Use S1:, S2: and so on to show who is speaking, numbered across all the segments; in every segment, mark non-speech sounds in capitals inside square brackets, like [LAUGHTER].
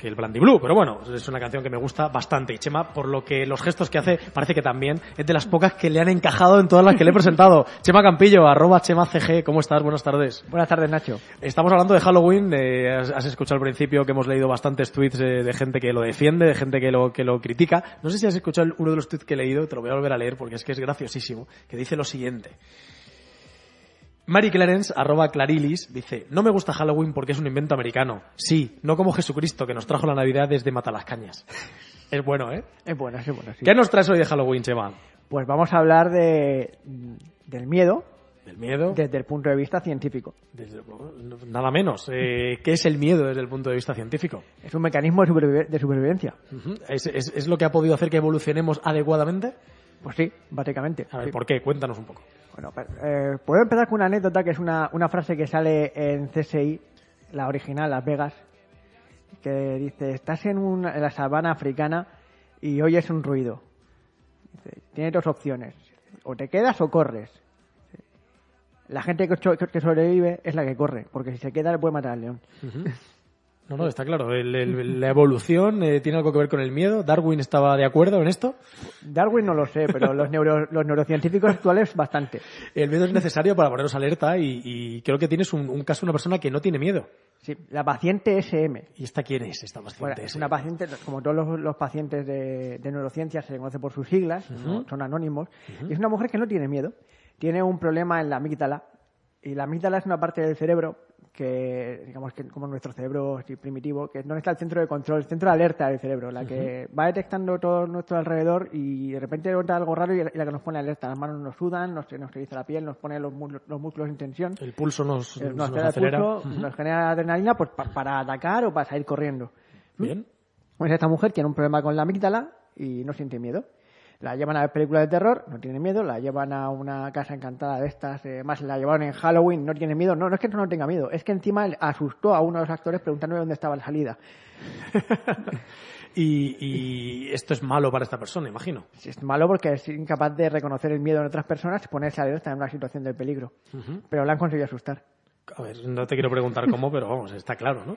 S1: que el Brandy Blue, pero bueno, es una canción que me gusta bastante. Y Chema, por lo que los gestos que hace, parece que también es de las pocas que le han encajado en todas las que le he presentado. [LAUGHS] Chema Campillo, arroba Chema CG, ¿cómo estás? Buenas tardes.
S2: Buenas tardes, Nacho.
S1: Estamos hablando de Halloween, eh, has, escuchado al principio que hemos leído bastantes tweets eh, de gente que lo defiende, de gente que lo, que lo critica. No sé si has escuchado uno de los tweets que he leído, te lo voy a volver a leer porque es que es graciosísimo, que dice lo siguiente. Mary Clarence, arroba Clarilis, dice, no me gusta Halloween porque es un invento americano. Sí, no como Jesucristo que nos trajo la Navidad desde Matalascañas. [LAUGHS] Es bueno, ¿eh?
S2: Es bueno, es bueno, sí.
S1: ¿Qué nos traes hoy de Halloween, Chema?
S2: Pues vamos a hablar de, del miedo
S1: ¿Del miedo?
S2: desde el punto de vista científico.
S1: Desde- nada menos. Eh, ¿Qué es el miedo desde el punto de vista científico?
S2: Es un mecanismo de, supervi- de supervivencia.
S1: ¿Es, es, es lo que ha podido hacer que evolucionemos adecuadamente?
S2: Pues sí, básicamente.
S1: A ver,
S2: sí.
S1: ¿por qué? Cuéntanos un poco.
S2: Bueno, eh, puedo empezar con una anécdota que es una, una frase que sale en CSI, la original, Las Vegas, que dice, estás en, una- la sabana africana y oyes un ruido. Dice, Tienes dos opciones, o te quedas o corres. La gente que sobrevive es la que corre, porque si se queda le puede matar al león.
S1: No, no, está claro. El- el- la evolución eh, tiene algo que ver con el miedo. ¿Darwin estaba de acuerdo en esto?
S2: Darwin no lo sé, pero los, neuro- los neurocientíficos actuales bastante.
S1: El miedo es necesario para ponernos alerta y, y creo que tienes un, un caso de una persona que no tiene miedo.
S2: Sí, la paciente SM.
S1: ¿Y esta quién es, esta
S2: Bueno,
S1: paciente?
S2: es una paciente, como todos los, los pacientes de, de neurociencia, se conoce por sus siglas, son anónimos, y es una mujer que no tiene miedo. Tiene un problema en la amígdala, y la amígdala es una parte del cerebro que, digamos que como nuestro cerebro primitivo, que es donde está el centro de control, el centro de alerta del cerebro, la que va detectando todo nuestro alrededor y de repente nota algo raro y la que nos pone alerta. Las manos nos sudan, nos, nos eriza la piel, nos pone los, los músculos en tensión.
S1: El pulso nos,
S2: Eh,
S1: nos
S2: nos, acelera nos genera adrenalina pues, pa- para atacar o para salir corriendo.
S1: Bien.
S2: Pues esta mujer tiene un problema con la amígdala y no siente miedo. La llevan a ver películas de terror, no tiene miedo. La llevan a una casa encantada de estas, eh, más la llevaron en Halloween, no tiene miedo. No, no es que no tenga miedo, es que encima asustó a uno de los actores preguntándole dónde estaba la salida. [LAUGHS]
S1: Y, y esto es malo para esta persona, imagino.
S2: Es malo porque es incapaz de reconocer el miedo en otras personas y ponerse alerta en una situación de peligro. Pero la han conseguido asustar.
S1: A ver, no te quiero preguntar cómo, pero vamos, está claro, ¿no?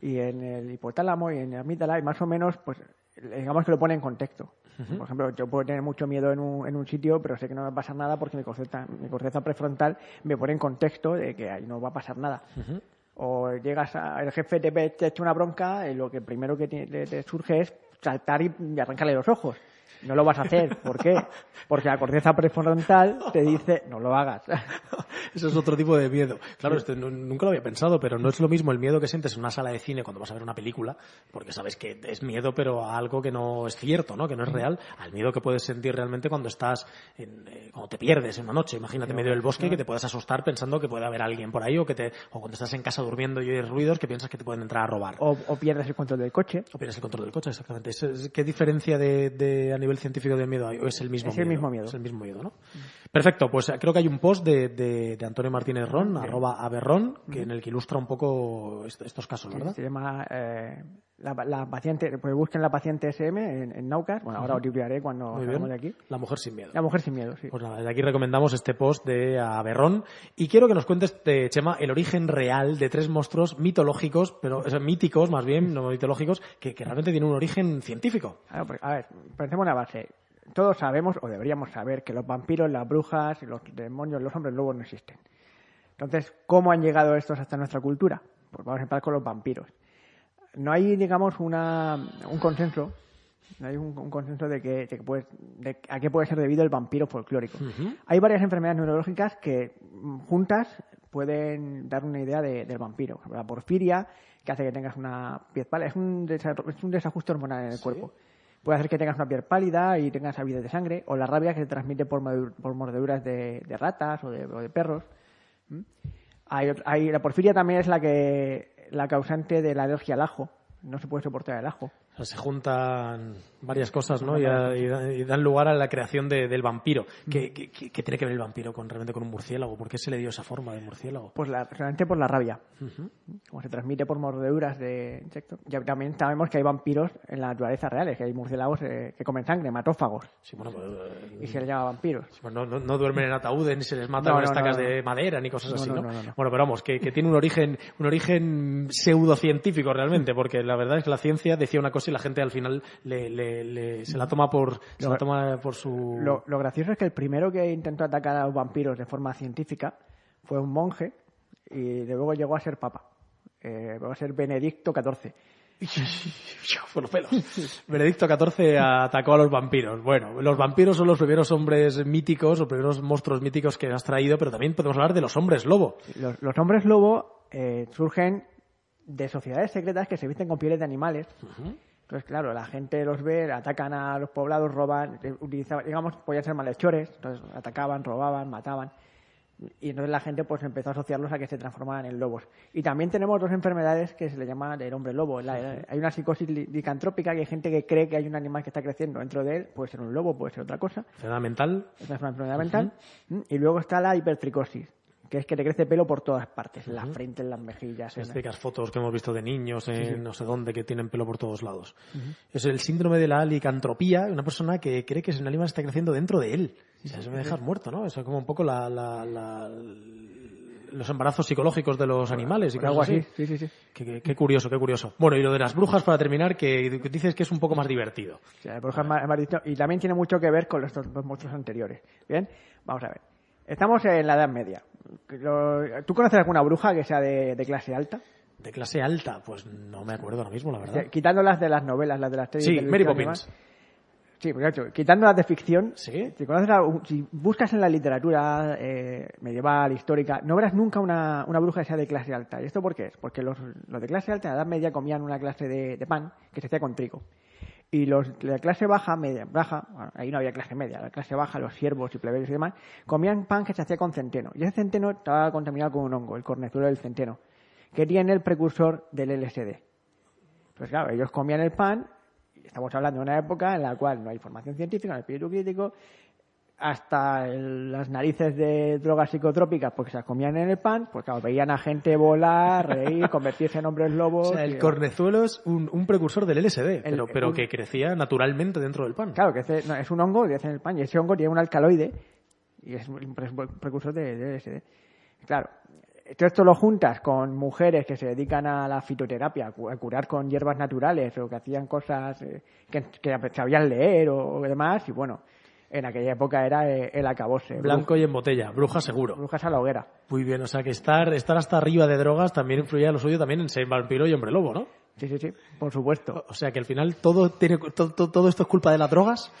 S1: y
S2: en el hipotálamo y en la amígdala y más o menos, pues digamos que lo pone en contexto. Por ejemplo, yo puedo tener mucho miedo en un, en un sitio, pero sé que no va a pasar nada porque mi corteza, mi corteza prefrontal me pone en contexto de que ahí no va a pasar nada. O llegas a, el jefe te, te echa una bronca y lo que primero que te, te- te surge es saltar y arrancarle los ojos. No lo vas a hacer. ¿Por qué? Porque la corteza prefrontal te dice, no lo hagas. [LAUGHS]
S1: Eso es otro tipo de miedo. Claro, esto nunca lo había pensado, pero no es lo mismo el miedo que sientes en una sala de cine cuando vas a ver una película, porque sabes que es miedo, pero a algo que no es cierto, ¿no? Que no es real, al miedo que puedes sentir realmente cuando estás, en, eh, cuando te pierdes en una noche. Imagínate en medio del bosque que te puedes asustar pensando que puede haber alguien por ahí o que te, o cuando estás en casa durmiendo y oyes ruidos que piensas que te pueden entrar a robar.
S2: O, o pierdes el control del coche.
S1: O pierdes el control del coche, exactamente. ¿Qué diferencia de, de- a nivel científico de miedo hay? ¿O es el mismo
S2: Es
S1: miedo?
S2: el mismo miedo.
S1: Es el mismo miedo, ¿no? Perfecto, pues creo que hay un post de, de- de Antonio Martínez Ron, arroba aberron, que en el que ilustra un poco est- estos casos, ¿verdad?
S2: Se llama eh, la, la paciente, pues busquen la paciente SM en, en Naucas. Bueno, ahora os cuando
S1: bien.
S2: de aquí.
S1: La mujer sin miedo.
S2: La mujer sin miedo, sí.
S1: Pues nada, desde aquí recomendamos este post de Aberrón. Y quiero que nos cuentes, eh, Chema, el origen real de tres monstruos mitológicos, pero o sea, míticos más bien, no mitológicos, que, que realmente tienen un origen científico.
S2: A ver, pues, a ver, pensemos una base. Todos sabemos, o deberíamos saber, que los vampiros, las brujas, los demonios, los hombres lobos no existen. Entonces, ¿cómo han llegado estos hasta nuestra cultura? Pues vamos a empezar con los vampiros. No hay, digamos, una, un consenso Hay un, un consenso de que, de que puede- de a qué puede ser debido el vampiro folclórico. Hay varias enfermedades neurológicas que mm, juntas pueden dar una idea de- del vampiro. La porfiria, que hace que tengas una piel pálida, es un, es un desajuste hormonal en el cuerpo. Puede hacer que tengas una piel pálida y tengas avidez de sangre, o la rabia que se transmite por, mordeduras de, ratas o de, o de perros. ¿Mm? Hay, hay- la porfiria también es la que la causante de la alergia al ajo. No se puede soportar el ajo.
S1: O sea, se juntan varias cosas, ¿no? Y, a- dan lugar a la creación de- del vampiro. ¿Qué, qué- qué- qué tiene que ver el vampiro con realmente con un murciélago? ¿Por qué se le dio esa forma de murciélago?
S2: Pues la, solamente por la rabia. Como se transmite por mordeduras de insectos. Ya también sabemos que hay vampiros en la naturaleza real, que hay murciélagos eh, que comen sangre, matófagos,
S1: Sí, bueno, pues, eh,
S2: y se les llama vampiros.
S1: pues no, no- no duermen en ataúdes, ni se les mata
S2: No,
S1: con
S2: no,
S1: estacas de madera, ni cosas así,
S2: no,
S1: ¿no?
S2: no, no, no.
S1: Bueno, pero vamos, que, que tiene un origen, un origen pseudocientífico realmente, porque la verdad es que la ciencia decía una cosa y la gente al final le, le- le- se la toma por, se
S2: Lo-
S1: la toma por su...
S2: Lo, lo gracioso es que el primero que intentó atacar a los vampiros de forma científica fue un monje y de luego llegó a ser papa. Eh, llegó a ser Benedicto XIV. [LAUGHS]
S1: por los pelos. Benedicto XIV atacó a los vampiros. Bueno, los vampiros son los primeros hombres míticos, los primeros monstruos míticos que has traído, pero también podemos hablar de los hombres lobo.
S2: Los, los hombres lobo eh, surgen de sociedades secretas que se visten con pieles de animales. Entonces, claro, la gente los ve, atacan a los poblados, roban, eh, utilizaban, digamos, podían ser malhechores, entonces atacaban, robaban, mataban. Y entonces la gente pues empezó a asociarlos a que se transformaban en lobos. Y también tenemos dos enfermedades que se le llama el hombre lobo. La- hay una psicosis li- licantrópica, que hay gente que cree que hay un animal que está creciendo dentro de él, puede ser un lobo, puede ser otra cosa.
S1: Enfermedad mental.
S2: Es una enfermedad mental. ¿Mm? Y luego está la hipertricosis, que es que te crece pelo por todas partes, en la frente, en las mejillas. en-
S1: Las típicas fotos que hemos visto de niños en no sé dónde que tienen pelo por todos lados. Es el síndrome de la licantropía, una persona que cree que un animal está creciendo dentro de él. O sea, eso me dejas muerto, ¿no? Eso es como un poco la, la- la- los embarazos psicológicos de los animales y
S2: algo
S1: así.
S2: sí, sí, sí.
S1: Qué, qué- qué curioso, qué curioso. Bueno, y lo de las brujas, para terminar, que dices que es un poco más divertido.
S2: Sea, por ejemplo, hemos dicho- y también tiene mucho que ver con los dos monstruos anteriores. Bien, vamos a ver. Estamos en la Edad Media. ¿Tú conoces alguna bruja que sea de, de clase alta?
S1: De clase alta, pues no me acuerdo ahora mismo, la verdad.
S2: Quitando las de las novelas, las de las series
S1: Sí,
S2: de
S1: Mary Poppins.
S2: Sí, por hecho, quitando las de ficción,
S1: ¿Sí?
S2: si, conoces a- si buscas en la literatura eh, medieval, histórica, no verás nunca una, una bruja que sea de clase alta. ¿Y esto por qué es? Porque los, los de clase alta, en la Edad Media, comían una clase de, de pan que se hacía con trigo. Y los la clase baja, media, baja, bueno, ahí no había clase media, la clase baja, los siervos y plebeyos y demás, comían pan que se hacía con centeno. Y ese centeno estaba contaminado con un hongo, el cornezuelo del centeno, que tiene el precursor del LSD. Pues claro, ellos comían el pan, y estamos hablando de una época en la cual no hay formación científica, no hay espíritu crítico, hasta el- las narices de drogas psicotrópicas porque se las comían en el pan, pues claro, veían a gente volar, reír, [LAUGHS] convertirse en hombres lobos.
S1: O sea,
S2: y-
S1: el cornezuelo es un, un precursor del LSD, pero, pero
S2: un-
S1: que crecía naturalmente dentro del pan.
S2: Claro, que ese- no, es un hongo que hace en el pan y ese hongo tiene un alcaloide y es un pre- precursor de, de LSD. Claro, todo esto lo juntas con mujeres que se dedican a la fitoterapia, a cu- a curar con hierbas naturales o que hacían cosas eh, que, que sabían leer o, o demás y bueno, en aquella época era eh, el acabose.
S1: Blanco y en botella, bruja seguro.
S2: Brujas a la hoguera.
S1: Muy bien, o sea que estar, estar hasta arriba de drogas también influía lo suyo también en ser vampiro y hombre lobo, ¿no?
S2: Sí, sí, sí, por supuesto.
S1: O sea que al final todo, tiene, todo, todo- esto es culpa de las drogas.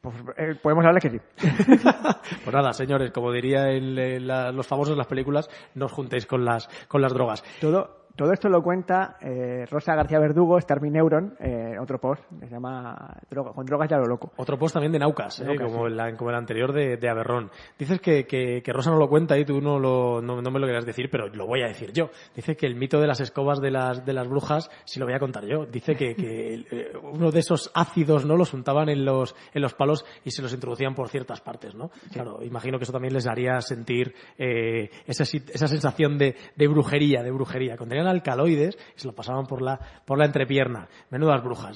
S2: Pues, eh, podemos hablar que sí. [LAUGHS]
S1: Pues nada, señores, como diría el- el- la- los famosos en las películas, no os juntéis con las, con las drogas.
S2: Todo, todo esto lo cuenta eh, Rosa García Verdugo, Starving Neuron, eh, otro post que se llama Droga- Con drogas ya lo loco.
S1: Otro post también de Naucas, ¿eh?
S2: Naucas,
S1: como, el, como el anterior de, de Aberrón. Dices que, que- que Rosa no lo cuenta y tú no, lo, no, no me lo querías decir, pero lo voy a decir yo. Dice que el mito de las escobas de las, de las brujas, sí lo voy a contar yo. Dice que, que [LAUGHS] el- eh, uno de esos ácidos no los untaban en los, en los palos y se los introducían por ciertas partes, ¿no? Claro, imagino que eso también les haría sentir eh, esa, esa sensación de, de brujería, de brujería. Contenían alcaloides y se lo pasaban por la, por la entrepierna. Menudas brujas.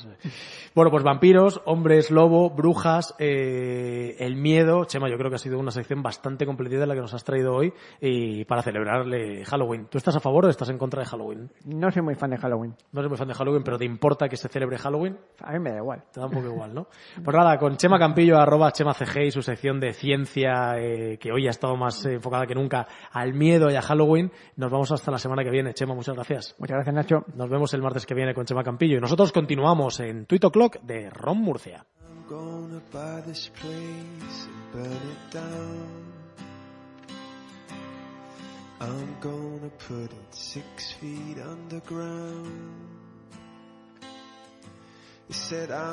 S1: Bueno, pues vampiros, hombres lobo, brujas, eh, el miedo. Chema, yo creo que ha sido una sección bastante completita la que nos has traído hoy y para celebrarle Halloween. ¿Tú estás a favor o estás en contra de Halloween?
S2: No soy muy fan de Halloween.
S1: No eres muy fan de Halloween, pero ¿te importa que se celebre Halloween?
S2: A mí me da igual.
S1: Te da un poco igual, ¿no? Pues nada, con Chema Campillo, arroba Chema CG y su sección de ciencia, eh, que hoy ha estado más eh, enfocada que nunca al miedo y a Halloween, nos vamos hasta la semana que viene. Chema, muchas gracias.
S2: Muchas gracias, Nacho.
S1: Nos vemos el martes que viene con Chema Campillo y nosotros continuamos en Tweet O'Clock de Ron Murcia.
S3: I'm gonna put it six feet underground. He said, I'm